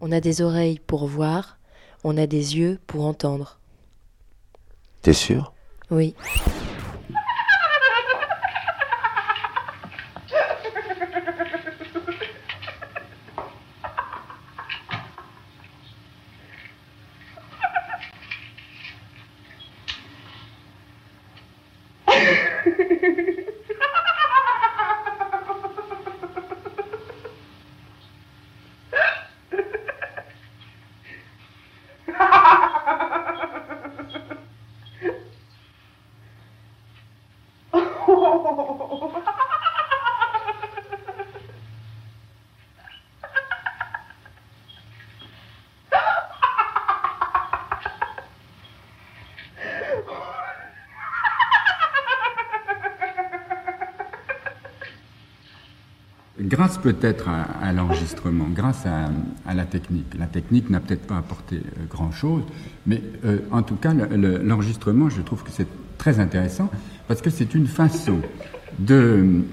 On a des oreilles pour voir, on a des yeux pour entendre. T'es sûr? Oui. Grâce peut-être à, l'enregistrement, grâce à, la technique. La technique n'a peut-être pas apporté euh, grand-chose, mais euh, en tout cas, l'enregistrement, je trouve que c'est très intéressant parce que c'est une façon de,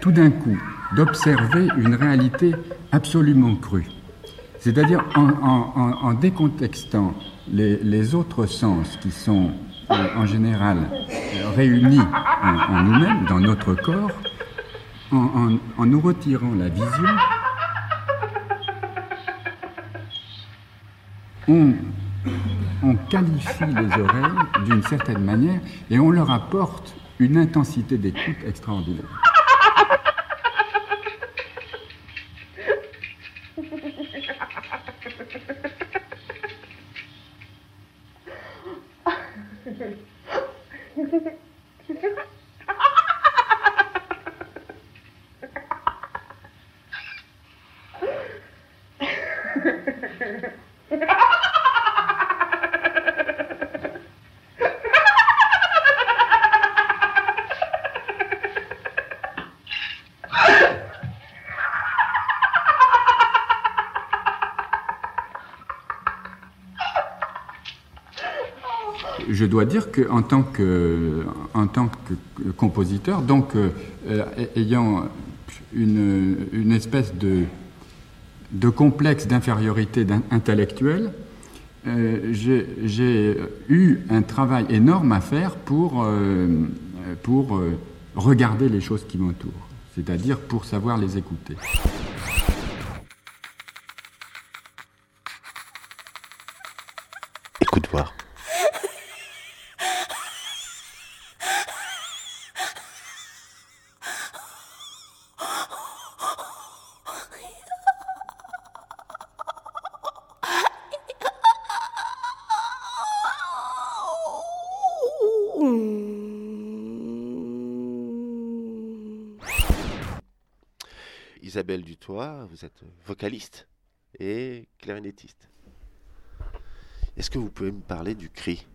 tout d'un coup, d'observer une réalité absolument crue. C'est-à-dire en, décontextant les, autres sens qui sont euh, en général réunis en nous-mêmes, dans notre corps, en, nous retirant la vision, on, qualifie les oreilles d'une certaine manière et on leur apporte une intensité d'écoute extraordinaire. Je dois dire qu'en tant que, en tant que compositeur, donc euh, ayant une, espèce de, de complexe d'infériorité intellectuelle, euh, j'ai eu un travail énorme à faire pour, euh, pour regarder les choses qui m'entourent, c'est-à-dire pour savoir les écouter. Vous êtes vocaliste et clarinettiste. Est-ce que vous pouvez me parler du cri?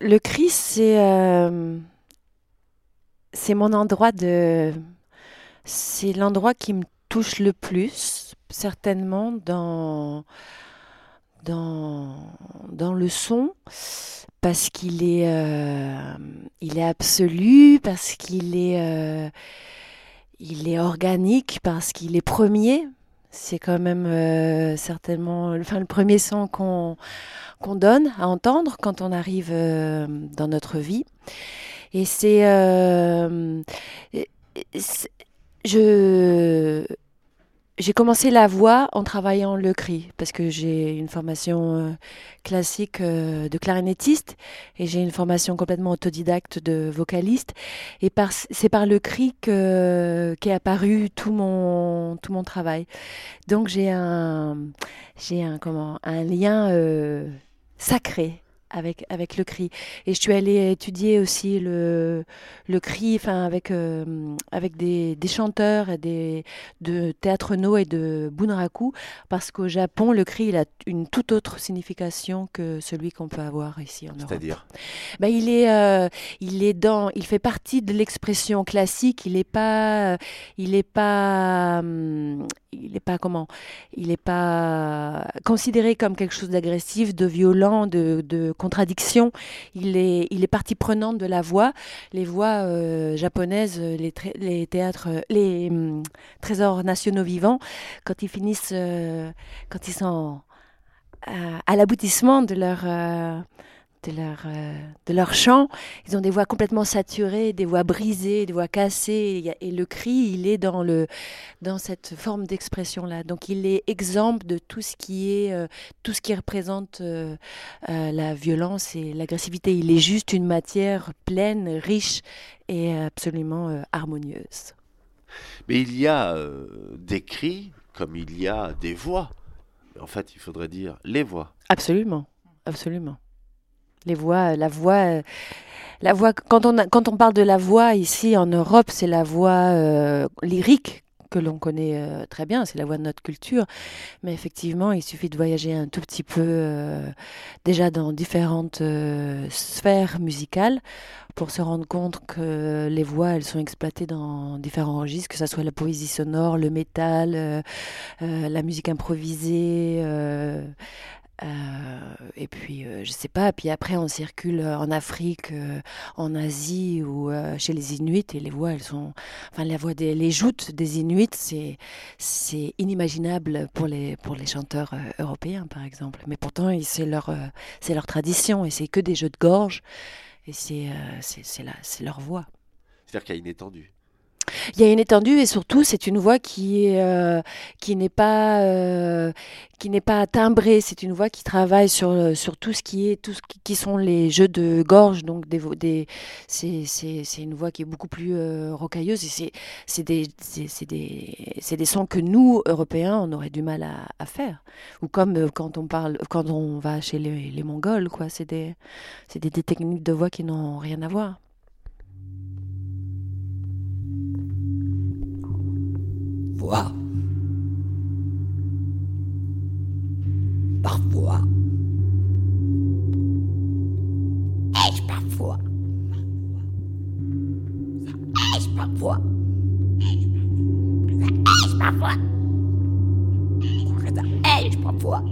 Le cri, c'est euh, c'est mon endroit de. C'est l'endroit qui me touche le plus, certainement, dans, dans, dans le son, parce qu'il est, euh, est absolu, parce qu'il est. Euh, il est organique parce qu'il est premier. C'est quand même euh, certainement enfin, le premier son qu'on qu'on donne à entendre quand on arrive euh, dans notre vie. Et c'est... Euh, je j'ai commencé la voix en travaillant le cri, parce que j'ai une formation euh, classique euh, de clarinettiste et j'ai une formation complètement autodidacte de vocaliste. Et c'est par le cri qu'est apparu tout mon, tout mon travail. Donc j'ai un, un, comment, un lien euh, sacré avec, avec le cri. Et je suis allée étudier aussi le, le cri enfin, avec, euh, avec des, des, chanteurs et des, de théâtre no et de bunraku, parce qu'au Japon, le cri il a une toute autre signification que celui qu'on peut avoir ici en Europe. C'est-à-dire? Ben, il, est, euh, il, est dans, il fait partie de l'expression classique, il n'est pas, il est pas, hum, il n'est pas comment? Il n'est pas considéré comme quelque chose d'agressif, de violent, de, de contradiction. Il est, il est partie prenante de la voix. Les voix euh, japonaises, les, les théâtres, les hum, trésors nationaux vivants, quand ils finissent, quand ils sont à l'aboutissement de leur de leur, euh, de leur chant. Ils ont des voix complètement saturées, des voix brisées, des voix cassées. Et, le cri, il est dans, le, dans cette forme d'expression-là. Donc il est exemple de tout ce qui, est, euh, tout ce qui représente euh, la violence et l'agressivité. Il est juste une matière pleine, riche et absolument harmonieuse. Mais il y a des cris comme il y a des voix. En fait, il faudrait dire les voix. Absolument, absolument. Les voix, la voix, euh, la voix. Quand on quand on parle de la voix ici en Europe, c'est la voix euh, lyrique que l'on connaît euh, très bien, c'est la voix de notre culture. Mais effectivement, il suffit de voyager un tout petit peu déjà dans différentes sphères musicales pour se rendre compte que les voix, elles sont exploitées dans différents registres, que ce soit la poésie sonore, le métal, la musique improvisée. Euh, et puis, euh, je sais pas, puis après, on circule en Afrique, euh, en Asie ou chez les Inuits, et les voix, elles sont. Enfin, la voix des les joutes des Inuits, c'est, inimaginable pour les, pour les chanteurs européens, par exemple. Mais pourtant, c'est leur, c'est leur tradition, et c'est que des jeux de gorge, et c'est, c'est, c'est leur voix. C'est-à-dire qu'il y a une étendue. Il y a une étendue et surtout c'est une voix qui euh, qui n'est pas euh, qui n'est pas timbrée. C'est une voix qui travaille sur euh, sur tout ce qui est tout ce qui, sont les jeux de gorge. Donc des, des c'est, c'est, une voix qui est beaucoup plus rocailleuse et c'est c'est des c'est, des c'est des sons que nous Européens on aurait du mal à, faire. Ou comme quand on parle quand on va chez les, Mongols quoi. C'est des c'est des techniques de voix qui n'ont rien à voir. Parfois. Parfois. Ai-je parfois? Ai-je parfois? Ai-je parfois? Ai-je parfois?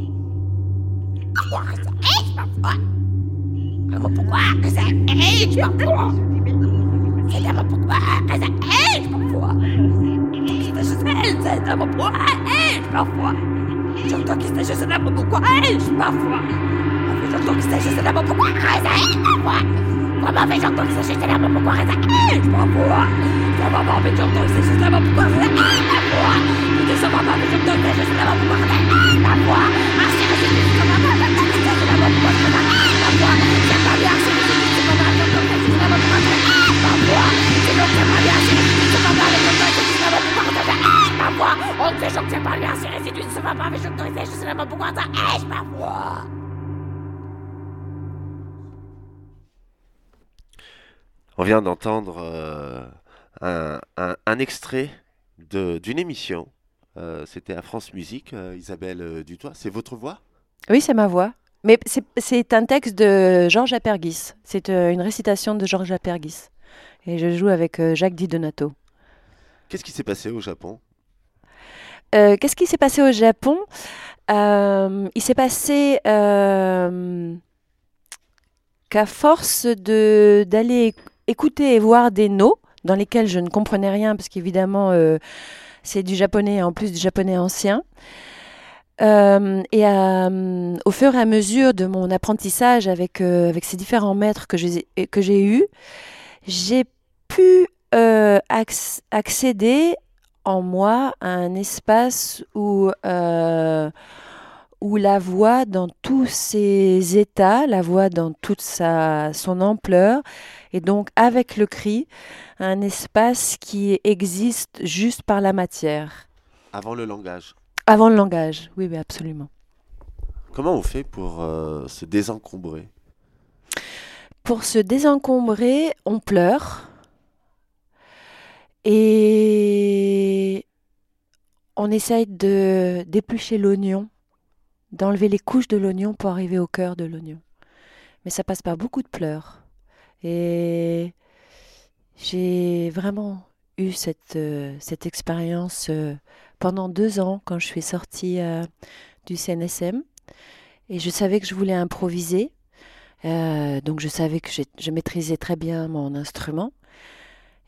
Ai-je parfois? Pourquoi que ça ai-je parfois? Pourquoi que ça ai-je parfois? Esteja parfois, parfois. J'entends qu'il s'agit de pourquoi parfois. J'entends qu'il s'agit de pourquoi parfois. Vraiment, mais j'entends qu'il s'agit de pourquoi parfois. Vraiment, mais j'entends qu'il s'agit de pourquoi parfois. Je ne sais pas, mais j'entends qu'il s'agit de pourquoi parfois. Merci, je suis de pourquoi parfois. C'est pas bien, c'est pas bien, qu'il s'agit de pourquoi parfois. C'est c'est pas bien, c'est pas on ne résidus ne se va pas choc je sais même pas pourquoi ça est parfois. On vient d'entendre euh, un, un, un, extrait d'une émission. Euh, C'était à France Musique, euh, Isabelle euh, Dutoit. C'est votre voix? Oui, c'est ma voix. Mais c'est un texte de Georges Apergis. C'est euh, une récitation de Georges Apergis. Et je joue avec Jacques Di Donato. Qu'est-ce qui s'est passé au Japon? Euh, qu'est-ce qui s'est passé au Japon? Euh, Il s'est passé euh, qu'à force d'aller écouter et voir des noms dans lesquels je ne comprenais rien, parce qu'évidemment, c'est du japonais, en plus du japonais ancien. et au fur et à mesure de mon apprentissage avec, avec ces différents maîtres que j'ai eus, j'ai pu accéder en moi un espace où, euh, où la voix dans tous ses états, la voix dans toute sa, son ampleur, et donc avec le cri, un espace qui existe juste par la matière. Avant le langage. Avant le langage, oui, oui absolument. Comment on fait pour euh, se désencombrer? Pour se désencombrer, on pleure. Et on essaye de d'éplucher l'oignon, d'enlever les couches de l'oignon pour arriver au cœur de l'oignon. Mais ça passe par beaucoup de pleurs. Et j'ai vraiment eu cette, euh, cette expérience euh, pendant deux ans quand je suis sortie euh, du CNSM. Et je savais que je voulais improviser. Donc je savais que je maîtrisais très bien mon instrument.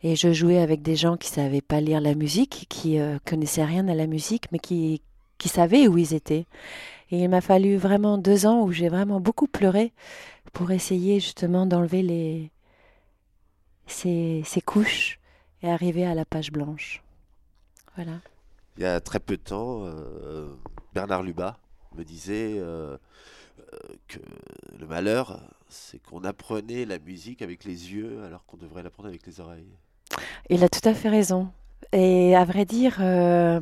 Et je jouais avec des gens qui savaient pas lire la musique, qui euh, connaissaient rien à la musique, mais qui, qui savaient où ils étaient. Et il m'a fallu vraiment deux ans où j'ai vraiment beaucoup pleuré pour essayer justement d'enlever les ces, ces couches et arriver à la page blanche. Voilà. Il y a très peu de temps, euh, Bernard Lubat me disait euh, euh, que le malheur, c'est qu'on apprenait la musique avec les yeux alors qu'on devrait l'apprendre avec les oreilles. Il a tout à fait raison. Et à vrai dire, euh,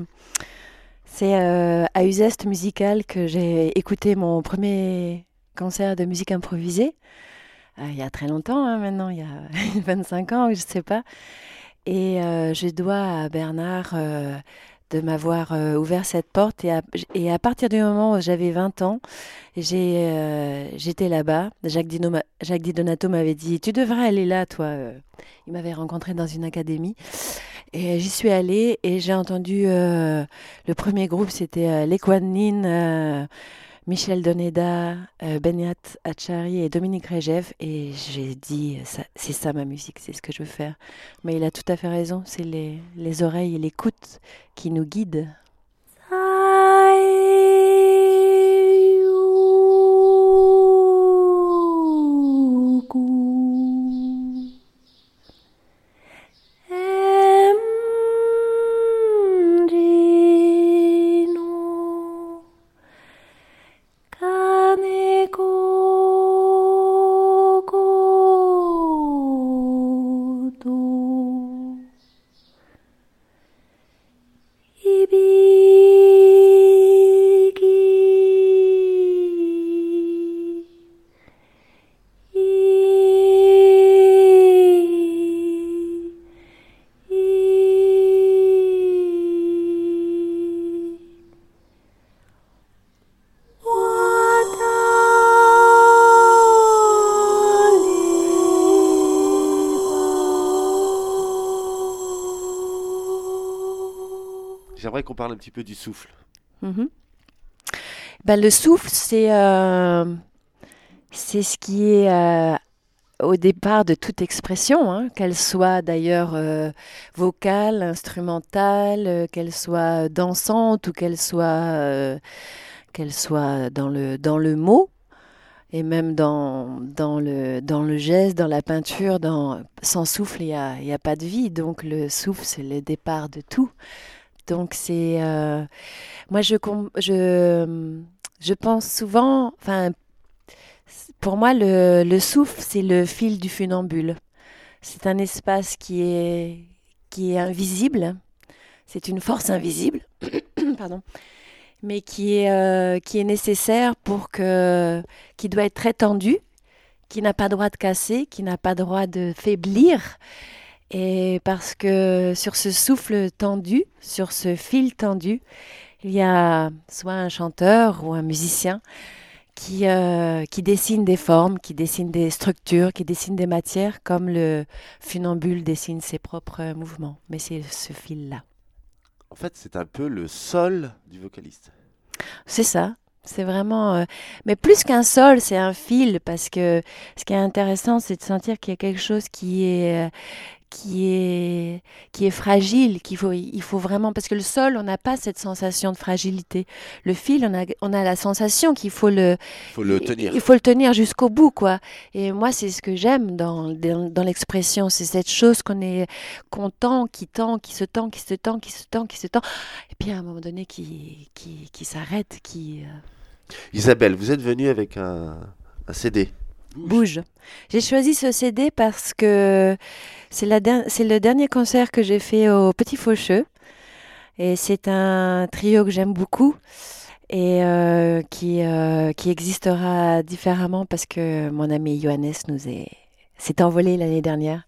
c'est euh, à Uzeste Musical que j'ai écouté mon premier concert de musique improvisée. Euh, il y a très longtemps, hein, maintenant, il y a 25 ans, je ne sais pas. Et je dois à Bernard de m'avoir euh, ouvert cette porte. Et à, et à partir du moment où j'avais 20 ans, euh, j'étais là-bas. Jacques, Dino Jacques Di Donato m'avait dit Tu devrais aller là, toi. euh. Il m'avait rencontré dans une académie. Et j'y suis allée et j'ai entendu le premier groupe, c'était Les Michel Doneda, euh, Benyat Achari et Dominique Regev. Et j'ai dit, ça- c'est ça ma musique, c'est ce que je veux faire. Mais il a tout à fait raison, c'est les, les oreilles et l'écoute qui nous guident. Un petit peu du souffle. Mhm. Ben, le souffle, c'est euh, ce qui est euh, au départ de toute expression, hein, qu'elle soit d'ailleurs euh, vocale, instrumentale, qu'elle soit dansante ou qu'elle soit, soit dans le, dans le mot. Et même dans, dans, le, dans le geste, dans la peinture, dans, sans souffle, il n'y a, y a pas de vie. Donc le souffle, c'est le départ de tout. Donc c'est... euh, moi, je, je, je pense souvent... Enfin, pour moi, le, le souffle, c'est le fil du funambule. C'est un espace qui est, qui est invisible. C'est une force invisible. Pardon. Mais qui est, euh, qui est nécessaire pour que... qui doit être très tendu, qui n'a pas droit de casser, qui n'a pas droit de faiblir. Et parce que sur ce souffle tendu, sur ce fil tendu, il y a soit un chanteur ou un musicien qui, euh, qui dessine des formes, qui dessine des structures, qui dessine des matières, comme le funambule dessine ses propres mouvements. Mais c'est ce fil-là. En fait, c'est un peu le sol du vocaliste. C'est ça. C'est vraiment. euh, Mais plus qu'un sol, c'est un fil, parce que ce qui est intéressant, c'est de sentir qu'il y a quelque chose qui est. qui est, qui est fragile, qu'il faut, il faut vraiment, parce que le sol, on n'a pas cette sensation de fragilité. Le fil, on a, on a la sensation qu'il faut le, faut le tenir. il faut le tenir jusqu'au bout, quoi. Et moi, c'est ce que j'aime dans, dans, dans l'expression, c'est cette chose qu'on est content, qui tend, qui se tend, qui se tend, qui se tend, qui se tend, et puis à un moment donné, qui, qui, qui s'arrête, qui euh, Isabelle, vous êtes venue avec un, un CD. Bouge. J'ai choisi ce CD parce que c'est le dernier concert que j'ai fait au Petit Faucheux. Et c'est un trio que j'aime beaucoup et euh, qui, euh, qui existera différemment parce que mon ami Johannes nous est s'est envolé l'année dernière.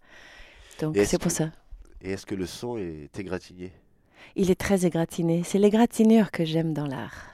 Donc c'est pour que- ça. Et est-ce que le son est égratigné? Il est très égratigné. C'est l'égratignure que j'aime dans l'art.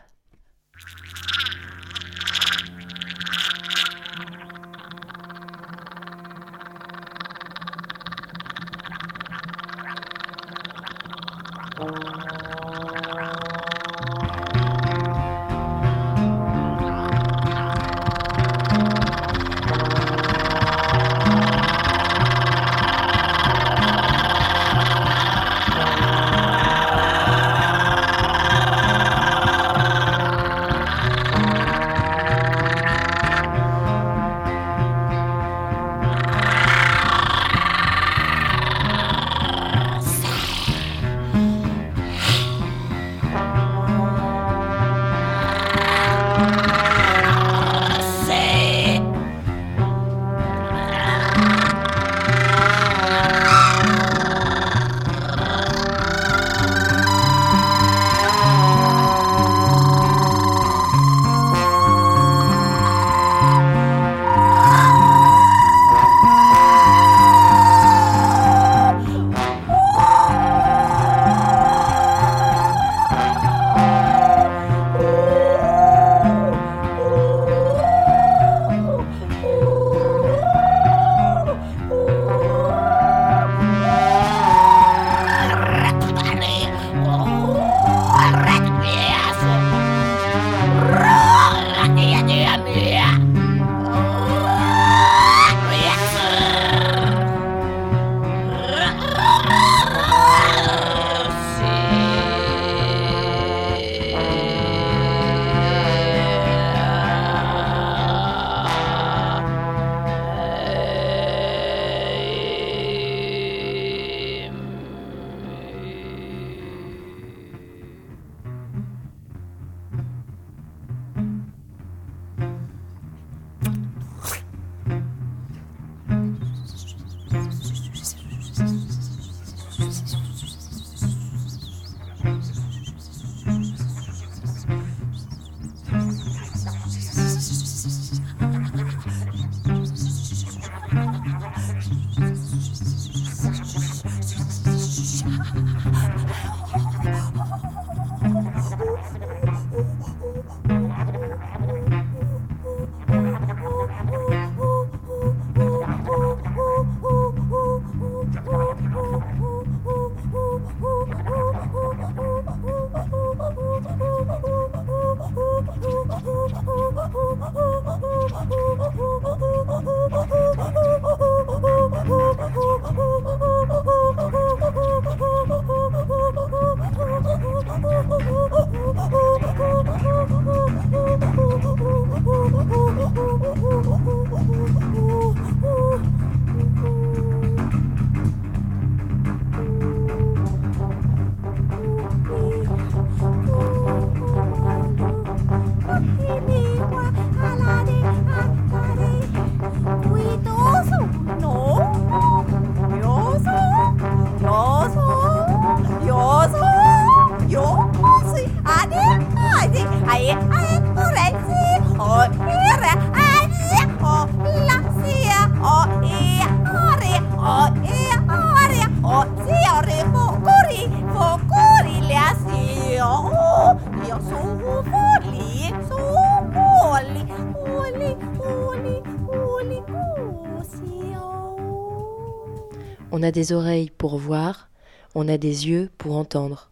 On a des oreilles pour voir, on a des yeux pour entendre.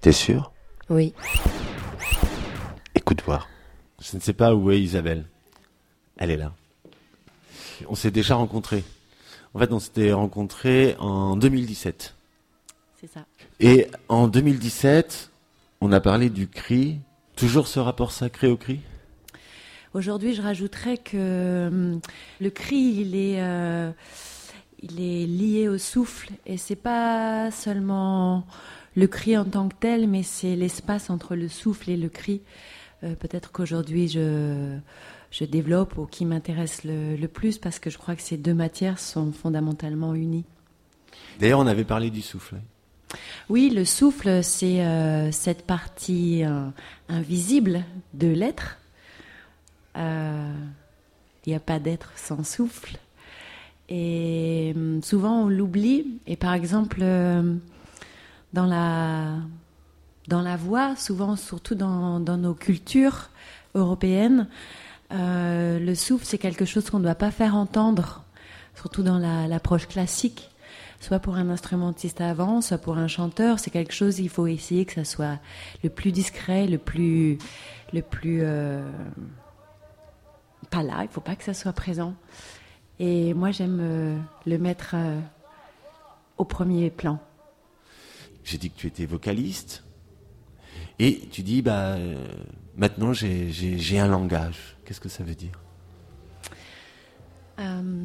T'es sûr? Oui. Écoute voir. Je ne sais pas où est Isabelle. Elle est là. On s'est déjà rencontrés. En fait, on s'était rencontrés en 2017. C'est ça. Et en 2017, on a parlé du cri. Toujours ce rapport sacré au cri? Aujourd'hui, je rajouterais que hum, le cri, il est, euh, il est lié au souffle. Et c'est pas seulement le cri en tant que tel, mais c'est l'espace entre le souffle et le cri. Euh, Peut-être qu'aujourd'hui, je, je développe ou qui m'intéresse le, le plus parce que je crois que ces deux matières sont fondamentalement unies. D'ailleurs, on avait parlé du souffle. Oui, le souffle, c'est euh, cette partie euh, invisible de l'être. Il n'y a pas d'être sans souffle. Et hum, souvent, on l'oublie. Et par exemple, euh, dans, la, dans la voix, souvent, surtout dans, dans nos cultures européennes, euh, le souffle, c'est quelque chose qu'on ne doit pas faire entendre, surtout dans la- l'approche classique soit pour un instrumentiste avant, soit pour un chanteur, c'est quelque chose, il faut essayer que ça soit le plus discret, le plus, le plus, euh, pas là, il faut pas que ça soit présent. Et moi, j'aime euh, le mettre euh, au premier plan. J'ai dit que tu étais vocaliste. Et tu dis, bah, euh, maintenant j'ai- un langage. Qu'est-ce que ça veut dire? Euh,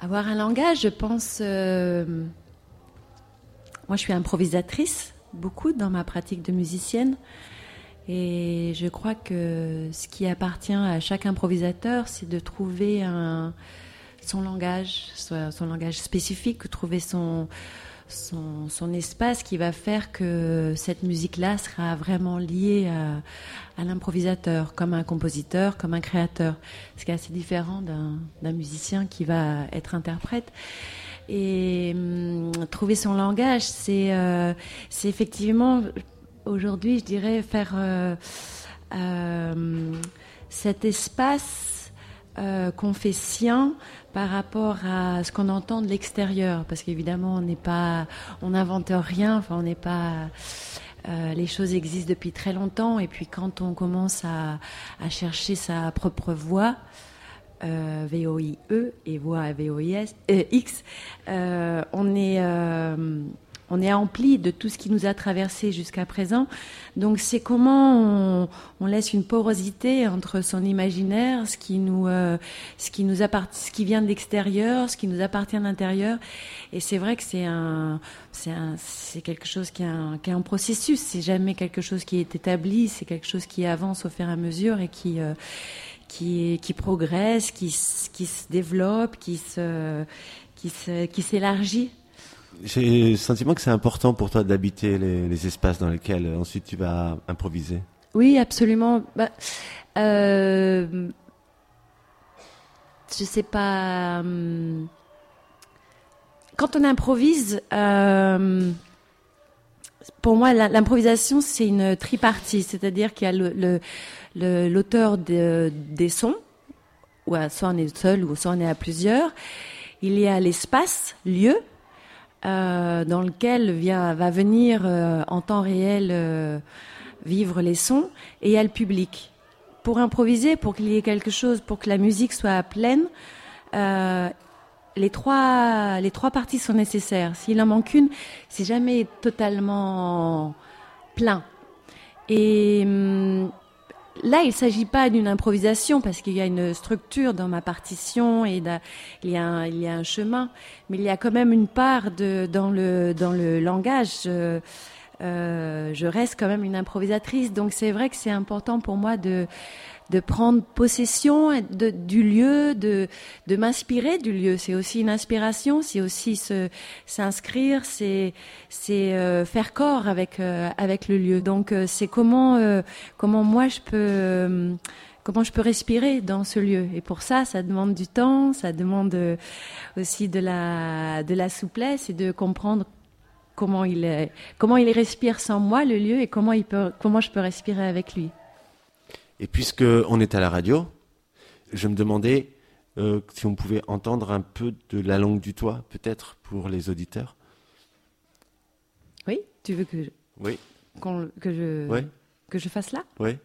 avoir un langage, je pense. euh, moi, je suis improvisatrice, beaucoup dans ma pratique de musicienne. Et je crois que ce qui appartient à chaque improvisateur, c'est de trouver son langage, son langage spécifique, trouver son, son, espace qui va faire que cette musique-là sera vraiment liée à, l'improvisateur, comme un compositeur, comme un créateur. Ce qui est assez différent d'un musicien qui va être interprète. Et hum, trouver son langage, c'est euh, effectivement, aujourd'hui, je dirais, faire euh, euh, cet espace euh, qu'on fait sien par rapport à ce qu'on entend de l'extérieur, parce qu'évidemment on n'est pas, on n'invente rien, enfin on n'est pas, les choses existent depuis très longtemps, et puis quand on commence à, chercher sa propre voix, euh, V-O-I-E et voix V-O-I-S, euh, X, on est on est empli de tout ce qui nous a traversé jusqu'à présent. Donc c'est comment on, laisse une porosité entre son imaginaire, ce qui nous, euh, ce qui nous appartient, ce qui vient de l'extérieur, ce qui nous appartient de l'intérieur. Et c'est vrai que c'est un, c'est un, c'est quelque chose qui est un, qui est un processus. C'est jamais quelque chose qui est établi. C'est quelque chose qui avance au fur et à mesure et qui euh, qui, qui progresse, qui, qui se développe, qui se, qui s'élargit. J'ai le sentiment que c'est important pour toi d'habiter les, espaces dans lesquels euh, ensuite tu vas improviser. Oui, absolument. Bah, euh, je sais pas. hum, Quand on improvise, euh, pour moi, l'improvisation, c'est une tripartie. C'est-à-dire qu'il y a l'auteur de- des sons, soit on est seul, ou soit on est à plusieurs. Il y a l'espace, lieu, euh, dans lequel va venir euh, en temps réel euh, vivre les sons, et il y a le public. Pour improviser, pour qu'il y ait quelque chose, pour que la musique soit pleine, les trois, les trois parties sont nécessaires. S'il en manque une, c'est jamais totalement plein. Et hum, là, il ne s'agit pas d'une improvisation parce qu'il y a une structure dans ma partition et il y, a un, il y a un chemin, mais il y a quand même une part de, dans, le, dans le langage. euh, euh, je reste quand même une improvisatrice, donc c'est vrai que c'est important pour moi de, de prendre possession du lieu, de, de m'inspirer du lieu. C'est aussi une inspiration, c'est aussi s'inscrire, c'est, c'est euh, faire corps avec, euh, avec le lieu. Donc euh, c'est comment, euh, comment moi je peux... euh, Comment je peux respirer dans ce lieu Et pour ça, ça demande du temps, ça demande euh, aussi de la, de la souplesse et de comprendre comment il, comment il respire sans moi, le lieu, et comment, il peut, comment je peux respirer avec lui. Et puisque on est à la radio, je me demandais euh, si on pouvait entendre un peu de la langue du toit, peut-être pour les auditeurs. Oui, tu veux que je, Oui, qu'on- que je, Ouais. que je fasse là? Oui.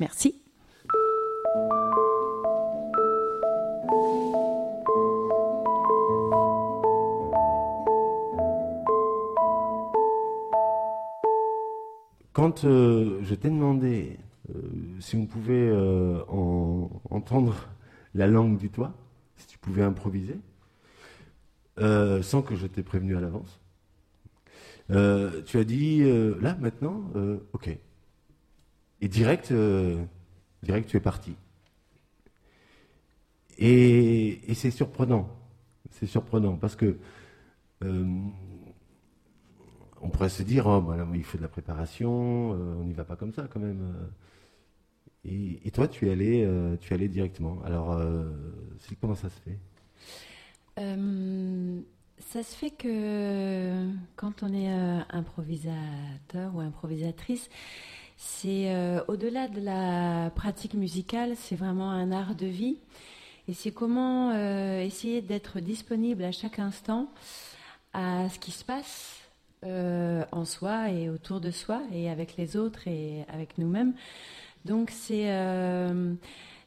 Merci. Quand euh, je t'ai demandé euh, si on pouvait euh, en- entendre la langue du toit, si tu pouvais improviser, sans que je t'ai prévenu à l'avance, tu as dit là maintenant, ok. Euh, direct, tu es parti. Et, c'est surprenant, c'est surprenant parce que euh, on pourrait se dire, oh, bah, il faut de la préparation, euh, on n'y va pas comme ça quand même. Et, toi, tu es allé, tu es allé directement. Alors, comment ça se fait? Ça se fait que quand on est improvisateur ou improvisatrice, c'est euh, au-delà de la pratique musicale, c'est vraiment un art de vie. Et c'est comment euh, essayer d'être disponible à chaque instant à ce qui se passe euh, en soi et autour de soi et avec les autres et avec nous-mêmes. Donc c'est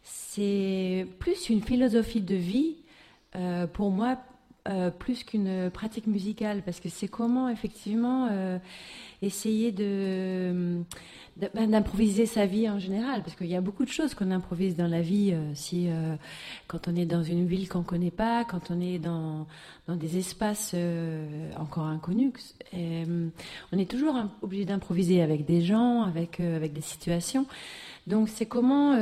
c'est plus une philosophie de vie pour moi plus qu'une pratique musicale parce que c'est comment effectivement essayer ben, d'improviser sa vie en général parce qu'il y a beaucoup de choses qu'on improvise dans la vie euh, si euh, quand on est dans une ville qu'on connaît pas quand on est dans des espaces euh, encore inconnus on est toujours obligé d'improviser avec des gens avec des situations. Donc c'est comment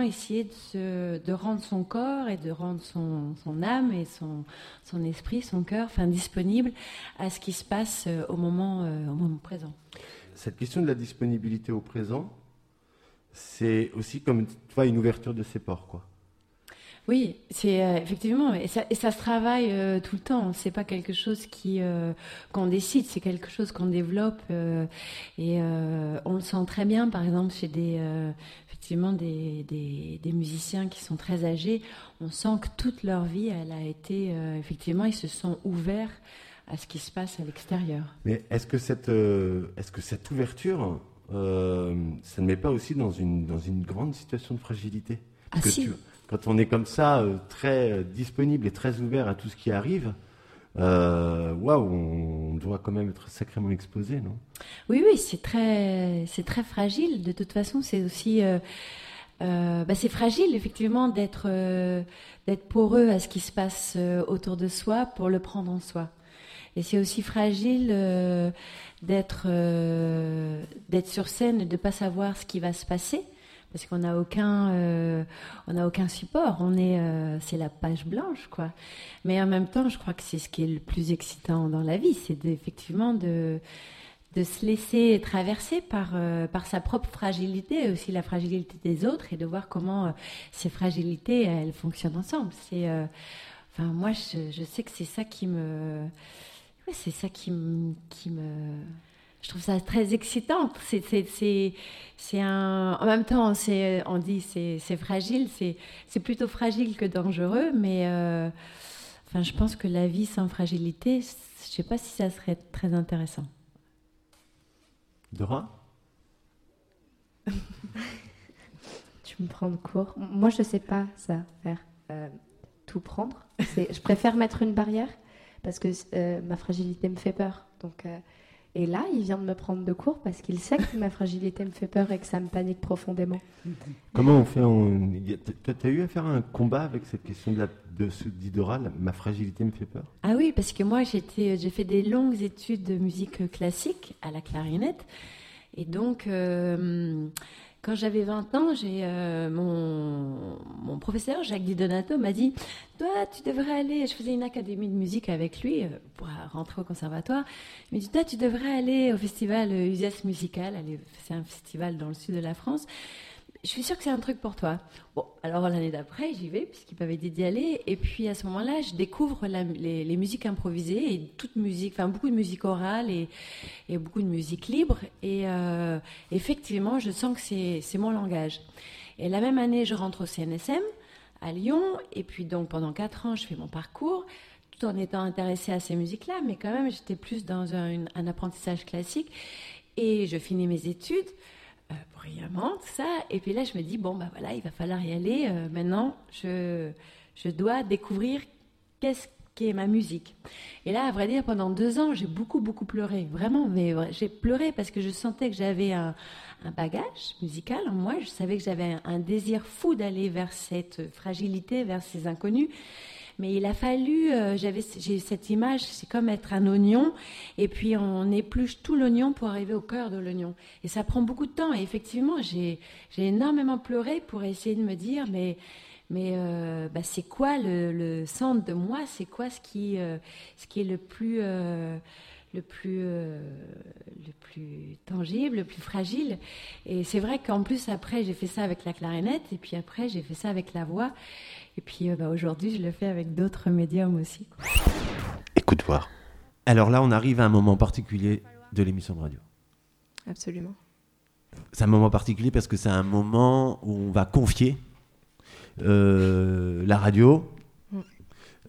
essayer de, rendre son corps et de rendre son, âme et son, esprit, son cœur, enfin disponible à ce qui se passe au moment moment présent. Cette question de la disponibilité au présent, c'est aussi comme tu vois, une ouverture de ses ports, quoi. Oui, c'est euh, effectivement et ça, et ça se travaille euh, tout le temps. C'est pas quelque chose qui euh, qu'on décide, c'est quelque chose qu'on développe et on le sent très bien. Par exemple, chez des effectivement des, des, des musiciens qui sont très âgés, on sent que toute leur vie, elle a été effectivement, ils se sont ouverts à ce qui se passe à l'extérieur. Mais est-ce que cette, euh, est-ce que cette ouverture, euh, ça ne met pas aussi dans une, dans une grande situation de fragilité? Ah, Parce que si. tu, quand on est comme ça, euh, très disponible et très ouvert à tout ce qui arrive, waouh, on doit quand même être sacrément exposé, non? Oui, oui, c'est très, c'est très fragile. De toute façon, c'est aussi, euh, bah, c'est fragile effectivement d'être, euh, d'être poreux à ce qui se passe euh, autour de soi pour le prendre en soi. Et c'est aussi fragile euh, d'être, euh, d'être sur scène et de pas savoir ce qui va se passer. Parce qu'on n'a aucun, euh, on n'a aucun support. On est, c'est la page blanche, quoi. Mais en même temps, je crois que c'est ce qui est le plus excitant dans la vie, c'est effectivement de, de se laisser traverser par, par sa propre fragilité aussi la fragilité des autres et de voir comment ces fragilités, elles fonctionnent ensemble. Enfin, moi, je, sais que c'est ça qui me, c'est ça qui me, qui me, je trouve ça très excitant. C'est, un, en même temps, on dit c'est, c'est fragile, c'est, plutôt fragile que dangereux, mais euh, enfin, je pense que la vie sans fragilité, je sais pas si ça serait très intéressant. Dora? Tu me prends de court. Moi, je sais pas ça faire. euh, tout prendre. Je préfère mettre une barrière parce que euh, ma fragilité me fait peur. Donc, euh, et là, il vient de me prendre de court parce qu'il sait que ma fragilité me fait peur et que ça me panique profondément. Comment on fait on... tu as eu à faire un combat avec cette question de, la... de ce Ma fragilité me fait peur? Ah oui, parce que moi, j'étais, j'ai fait des longues études de musique classique à la clarinette. Et donc, euh, quand j'avais 20 ans, j'ai, euh, mon, mon professeur, Jacques Di Donato, m'a dit Toi, tu devrais aller. Je faisais une académie de musique avec lui euh, pour rentrer au conservatoire. Il m'a dit Toi, tu devrais aller au festival euh, Uzès Musical. C'est un festival dans le sud de la France. Je suis sûre que c'est un truc pour toi. Bon, alors l'année d'après, j'y vais, puisqu'il m'avait dit d'y aller. Et puis à ce moment-là, je découvre les, musiques improvisées et toute musique, enfin beaucoup de musique orale et, beaucoup de musique libre. Et euh, effectivement, je sens que c'est mon langage. Et la même année, je rentre au CNSM à Lyon. Et puis donc pendant quatre ans, je fais mon parcours tout en étant intéressée à ces musiques-là, mais quand même, j'étais plus dans un, apprentissage classique. Et je finis mes études brillamment, tout ça. Et puis là, je me dis, bon, bah voilà, il va falloir y aller. Euh, maintenant, je, je dois découvrir qu'est-ce qu'est ma musique. Et là, à vrai dire, pendant deux ans, j'ai beaucoup, beaucoup pleuré. Vraiment, mais j'ai pleuré parce que je sentais que j'avais un, un bagage musical en moi. Je savais que j'avais un désir fou d'aller vers cette fragilité, vers ces inconnus. Mais il a fallu, euh, j'avais, j'ai cette image, c'est comme être un oignon, et puis on épluche tout l'oignon pour arriver au cœur de l'oignon. Et ça prend beaucoup de temps. Et effectivement, j'ai, j'ai énormément pleuré pour essayer de me dire, mais, mais euh, bah, c'est quoi le, centre de moi? C'est quoi ce qui, euh, ce qui est le plus, le plus, euh, le plus tangible, le plus fragile Et c'est vrai qu'en plus après, j'ai fait ça avec la clarinette, et puis après, j'ai fait ça avec la voix. Et puis euh, bah, aujourd'hui, je le fais avec d'autres médiums aussi. Écoute voir. Alors là, on arrive à un moment particulier de l'émission de radio. Absolument. C'est un moment particulier parce que c'est un moment où on va confier euh, la radio. Mm.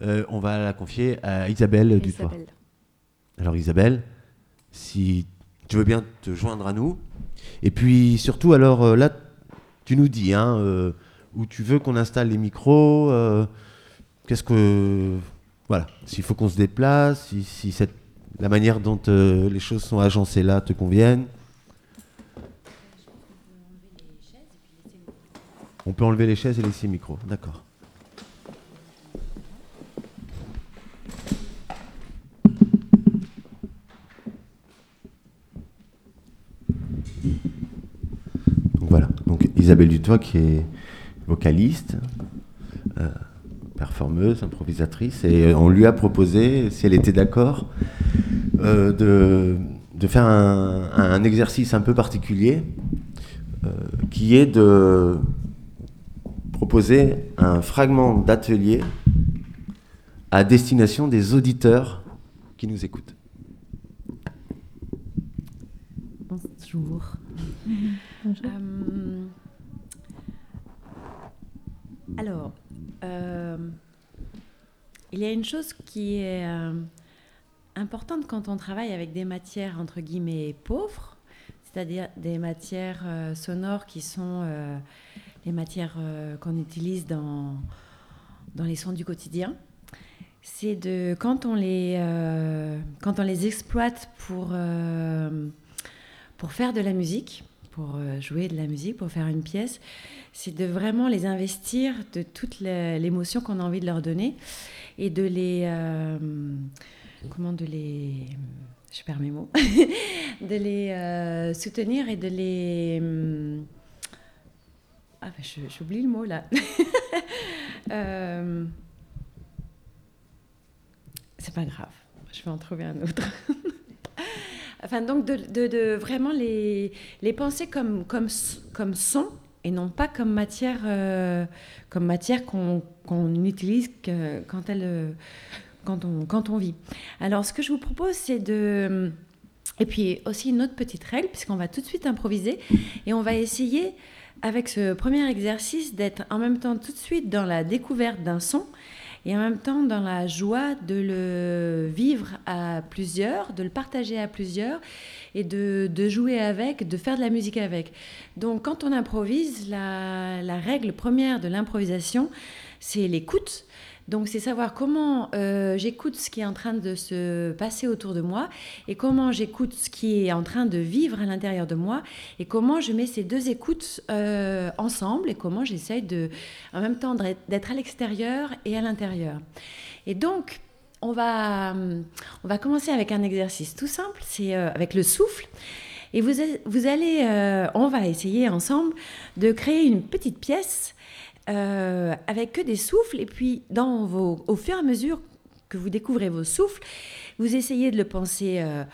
Euh, on va la confier à Isabelle Dutoit. Alors Isabelle, si tu veux bien te joindre à nous. Et puis surtout, alors euh, là, tu nous dis hein, euh, où tu veux qu'on installe les micros. euh, Qu'est-ce que... Voilà, s'il faut qu'on se déplace, si, cette, la manière dont les choses sont agencées là te conviennent. On peut enlever les chaises et laisser les micros, d'accord. Donc voilà, donc Isabelle Dutoit qui est vocaliste, euh, performeuse, improvisatrice, et euh, on lui a proposé, si elle était d'accord, euh, de, de faire un, un exercice un peu particulier, euh, qui est de proposer un fragment d'atelier à destination des auditeurs qui nous écoutent. Bonjour. Euh, alors, euh, il y a une chose qui est euh, importante quand on travaille avec des matières entre guillemets pauvres, c'est-à-dire des matières euh, sonores qui sont les matières qu'on utilise dans, dans les sons du quotidien. C'est de quand on les, quand on les exploite pour, pour faire de la musique, pour jouer de la musique, pour faire une pièce, c'est de vraiment les investir de toute l'émotion qu'on a envie de leur donner et de les euh, comment de les je perds mes mots de les euh, soutenir et de les hum, ah ben, j'oublie le mot là. Euh, c'est pas grave je vais en trouver un autre. Enfin donc de, de- vraiment les, les penser comme comme comme son et non pas comme matière euh, matière qu'on qu'on utilise quand elle euh, quand on, quand on vit. Alors, ce que je vous propose, c'est de... Et puis aussi une autre petite règle, puisqu'on va tout de suite improviser, et on va essayer, avec ce premier exercice, d'être en même temps tout de suite dans la découverte d'un son, et en même temps dans la joie de le vivre à plusieurs, de le partager à plusieurs, et de, de jouer avec, de faire de la musique avec. Donc, quand on improvise, la, la règle première de l'improvisation, c'est l'écoute. Donc, c'est savoir comment euh, j'écoute ce qui est en train de se passer autour de moi et comment j'écoute ce qui est en train de vivre à l'intérieur de moi et comment je mets ces deux écoutes euh, ensemble et comment j'essaye de, en même temps d'être à l'extérieur et à l'intérieur. Et donc, on va, on va commencer avec un exercice tout simple, c'est euh, avec le souffle. Et vous, vous allez, on va essayer ensemble de créer une petite pièce euh, avec que des souffles. Et puis, dans vos, au fur et à mesure que vous découvrez vos souffles, vous essayez de le penser euh,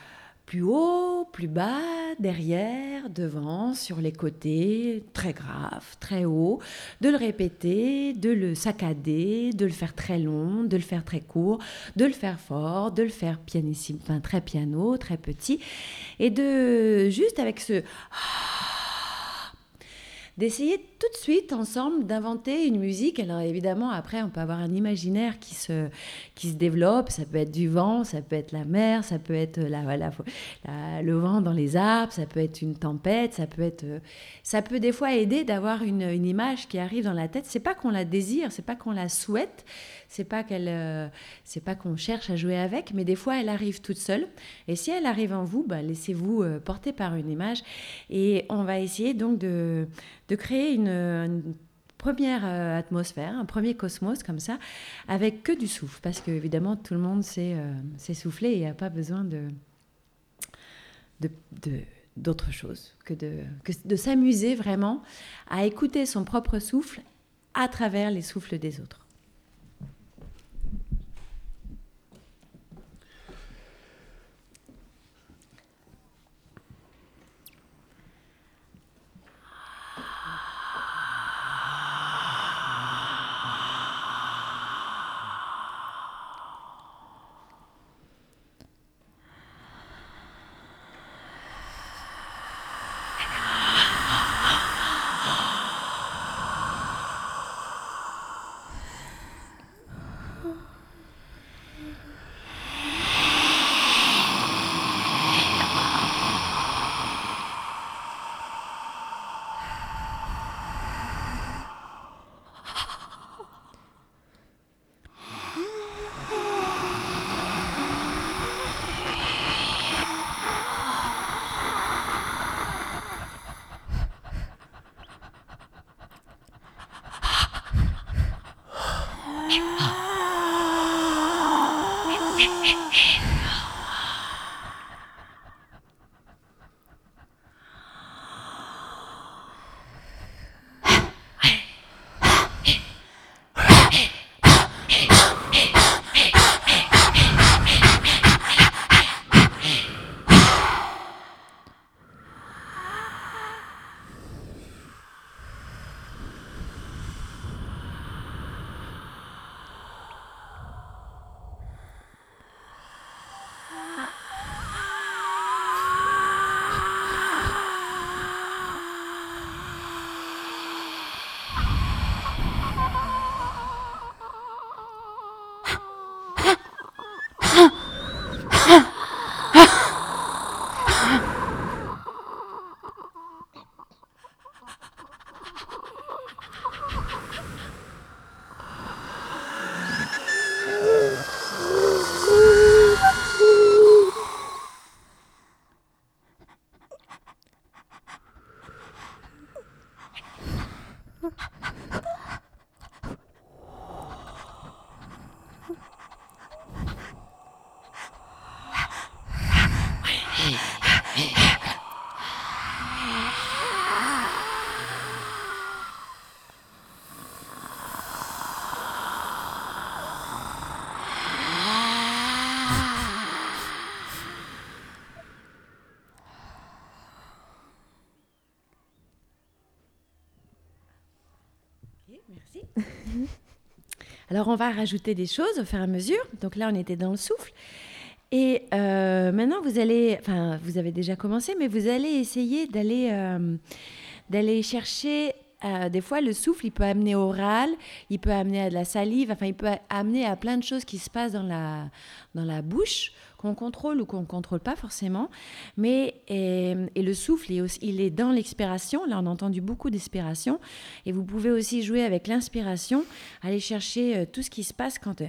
plus haut, plus bas, derrière, devant, sur les côtés, très grave, très haut, de le répéter, de le saccader, de le faire très long, de le faire très court, de le faire fort, de le faire pianissime, enfin très piano, très petit, et de juste avec ce d'essayer tout de suite ensemble d'inventer une musique. Alors évidemment, après, on peut avoir un imaginaire qui se, qui se développe. Ça peut être du vent, ça peut être la mer, ça peut être la, la- la- le vent dans les arbres, ça peut être une tempête, ça peut être, euh, ça peut des fois aider d'avoir une, une image qui arrive dans la tête. C'est pas qu'on la désire, c'est pas qu'on la souhaite, c'est pas qu'elle, euh, c'est pas qu'on cherche à jouer avec, mais des fois elle arrive toute seule. Et si elle arrive en vous, bah, laissez-vous euh, porter par une image. Et on va essayer donc de, de créer une, première euh, atmosphère, un premier cosmos comme ça, avec que du souffle. Parce que évidemment, tout le monde sait, euh, et il n'y a pas besoin de, d'autre chose que de s'amuser vraiment à écouter son propre souffle à travers les souffles des autres. Alors on va rajouter des choses au fur et à mesure. Donc là on était dans le souffle. Et euh, maintenant vous allez, enfin vous avez déjà commencé, mais vous allez essayer d'aller euh, d'aller chercher. Euh, des fois, le souffle, il peut amener au râle, il peut amener à de la salive, enfin, il peut amener à plein de choses qui se passent dans la, dans la bouche, qu'on contrôle ou qu'on ne contrôle pas forcément. Mais, et, le souffle, il est, dans l'expiration. Là, on a entendu beaucoup d'expiration. Et vous pouvez aussi jouer avec l'inspiration, aller chercher euh, tout ce qui se passe quand... euh,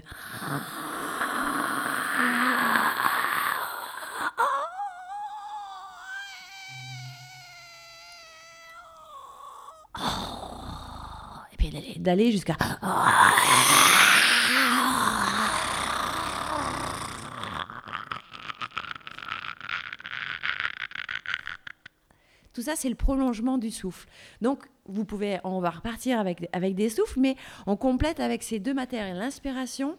Et puis d'aller- jusqu'à... Tout ça, c'est le prolongement du souffle. Donc, vous pouvez, on va repartir avec, avec des souffles, mais on complète avec ces deux matières, l'inspiration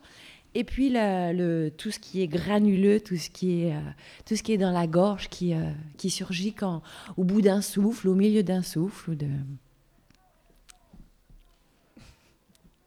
et puis le, tout ce qui est granuleux, tout ce qui est, euh, tout ce qui est dans la gorge, qui, euh, qui surgit quand, au bout d'un souffle, au milieu d'un souffle. Ou.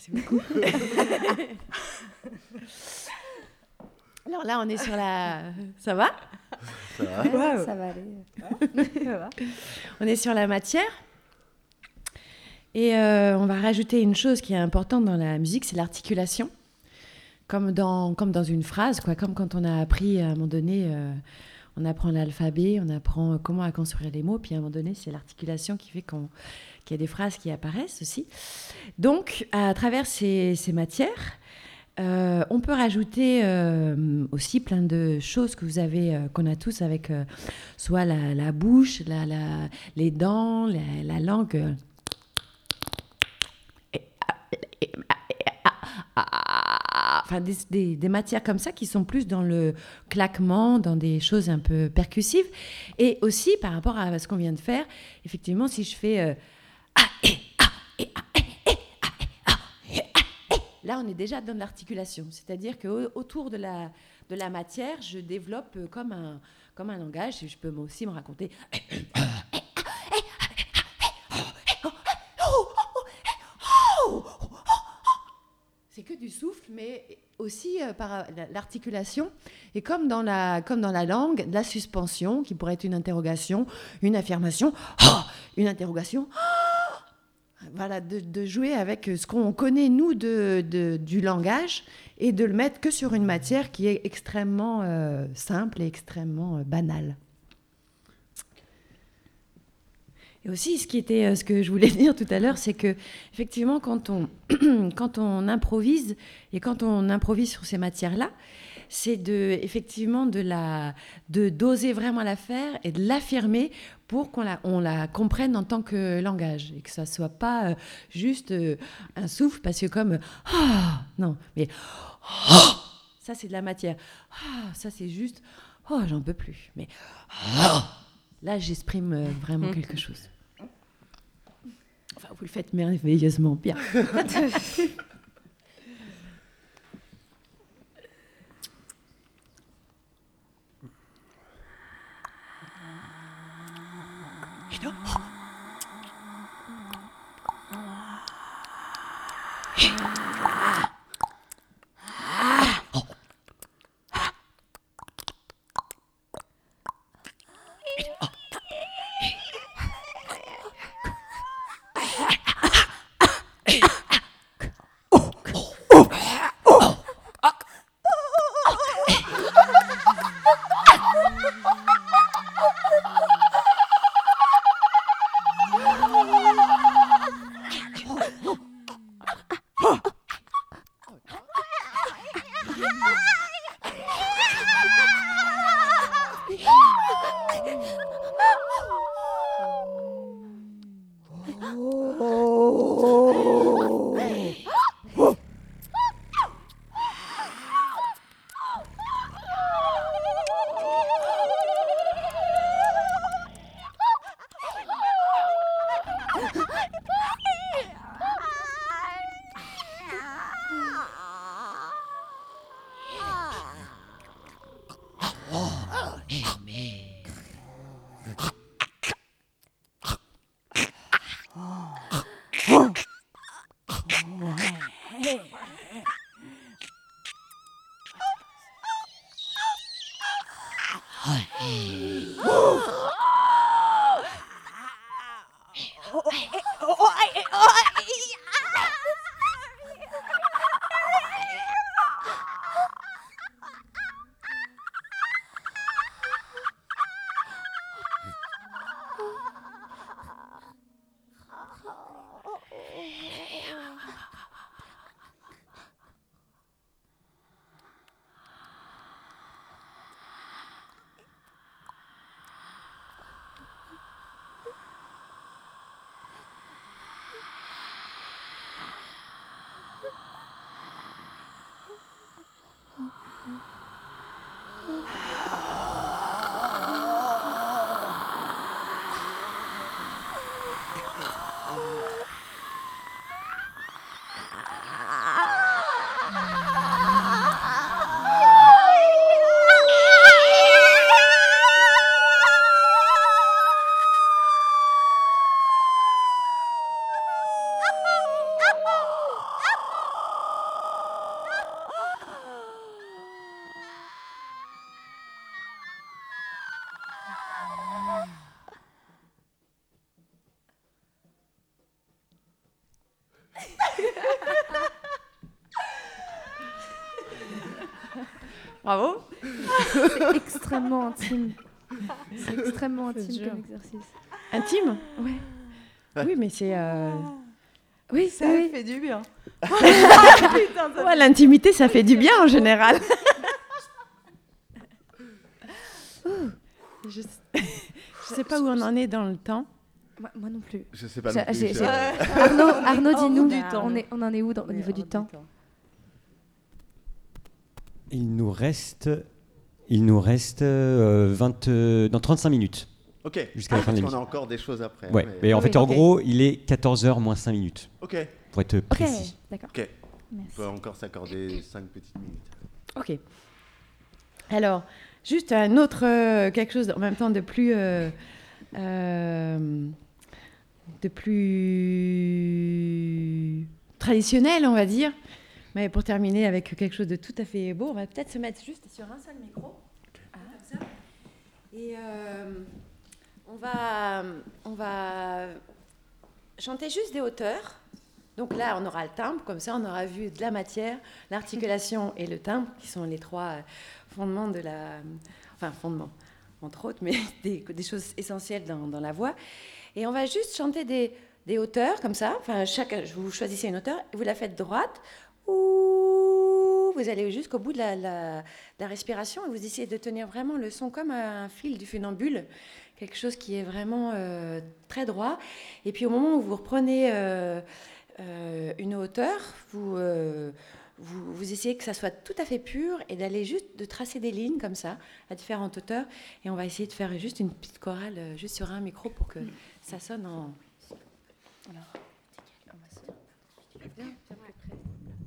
merci beaucoup. Alors là, on est sur la... Ça va? Ça va Ouais, Ça va aller. On est sur la matière. Et euh, on va rajouter une chose qui est importante dans la musique, c'est l'articulation. Comme dans, comme dans une phrase, quoi. Comme quand on a appris à un moment donné, euh, on apprend l'alphabet, on apprend comment construire les mots, puis à un moment donné, c'est l'articulation qui fait qu'il y a des phrases qui apparaissent aussi. Donc, à travers ces, matières, euh, on peut rajouter euh, aussi plein de choses que vous avez, euh, qu'on a tous avec soit la, bouche, la, les dents, la langue. Enfin, des, des- matières comme ça qui sont plus dans le claquement, dans des choses un peu percussives. Et aussi, par rapport à ce qu'on vient de faire, effectivement, si je fais... Là, on est déjà dans l'articulation, c'est-à-dire qu'autour de la, de la matière, je développe euh, comme un, comme un langage, je peux aussi me raconter. Que du souffle, mais aussi euh, par la- l'articulation. Et comme dans, la, comme dans la langue, la suspension, qui pourrait être une interrogation, une affirmation, une interrogation, voilà, de, jouer avec ce qu'on connaît, nous, du langage et de le mettre que sur une matière qui est extrêmement euh, simple et extrêmement euh, banale. Et aussi, ce qui était, euh, ce que je voulais dire tout à l'heure, c'est que effectivement, quand on, quand on improvise et quand on improvise sur ces matières-là, c'est de, effectivement, de la, de d'oser vraiment la faire et de l'affirmer pour qu'on la, on la comprenne en tant que langage et que ça soit pas euh, juste euh, un souffle, parce que comme ah! Non, mais ah, ça c'est de la matière, ah! Ça c'est juste oh j'en peux plus, mais ah, là j'exprime euh, vraiment quelque chose. Enfin, vous le faites merveilleusement bien. Bravo. C'est extrêmement intime. C'est extrêmement intime dur. comme exercice. Intime Ouais. Oui, mais c'est. euh, Oui, Ça oui. fait du bien. ouais, l'intimité, ça fait du bien en général. je, je sais pas où on en est dans le temps. Moi, moi non plus. Je sais pas non plus. Arnaud, Arnaud dis-nous, du temps. on, est, on en est où dans- au niveau du temps Il nous reste, il nous reste euh, 20, euh, dans 35 minutes. Ok. Jusqu'à la fin de l'émission. a encore des choses après. Ouais. Mais en Ah fait, en gros, il est 14h moins 5 minutes, Ok. pour être Ok, précis. d'accord. Ok. On Merci. peut encore s'accorder 5 petites minutes. Ok. Alors, juste un autre, euh, quelque chose en même temps de plus, euh, euh, de plus traditionnel, on va dire. Mais pour terminer avec quelque chose de tout à fait beau, on va peut-être se mettre juste sur un seul micro, Ah, comme ça. Et euh, on va, on va chanter juste des hauteurs. Donc là, on aura le timbre, comme ça, on aura vu de la matière, l'articulation et le timbre, qui sont les trois fondements de la. Enfin, fondements, entre autres, mais des, des choses essentielles dans, dans la voix. Et on va juste chanter des, des hauteurs comme ça. Enfin, chaque, vous choisissez une hauteur, vous la faites droite. Vous allez jusqu'au bout de la, respiration et vous essayez de tenir vraiment le son comme un fil du funambule, quelque chose qui est vraiment euh, très droit. Et puis au moment où vous reprenez euh, euh, une hauteur, vous, vous, essayez que ça soit tout à fait pur et d'aller juste de tracer des lignes comme ça à différentes hauteurs. Et on va essayer de faire juste une petite chorale juste sur un micro pour que ça sonne en.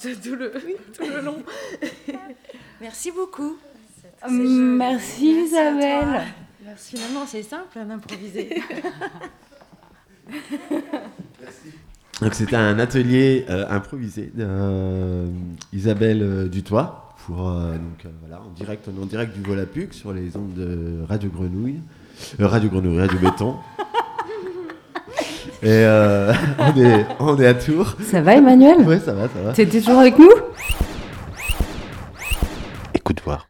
tout le, tout le long. Merci beaucoup. Merci Isabelle. Merci, finalement, c'est simple hein, d'improviser. Donc c'était un atelier euh, improvisé d'Isabelle euh, Dutoit pour euh, donc euh, voilà en direct en direct du Volapük sur les ondes de Radio Grenouille, Euh, Radio Grenouille, Radio Béton. Et euh, on est on est à Tours. Ça va Emmanuel? Ouais ça va ça va. T'étais toujours avec nous?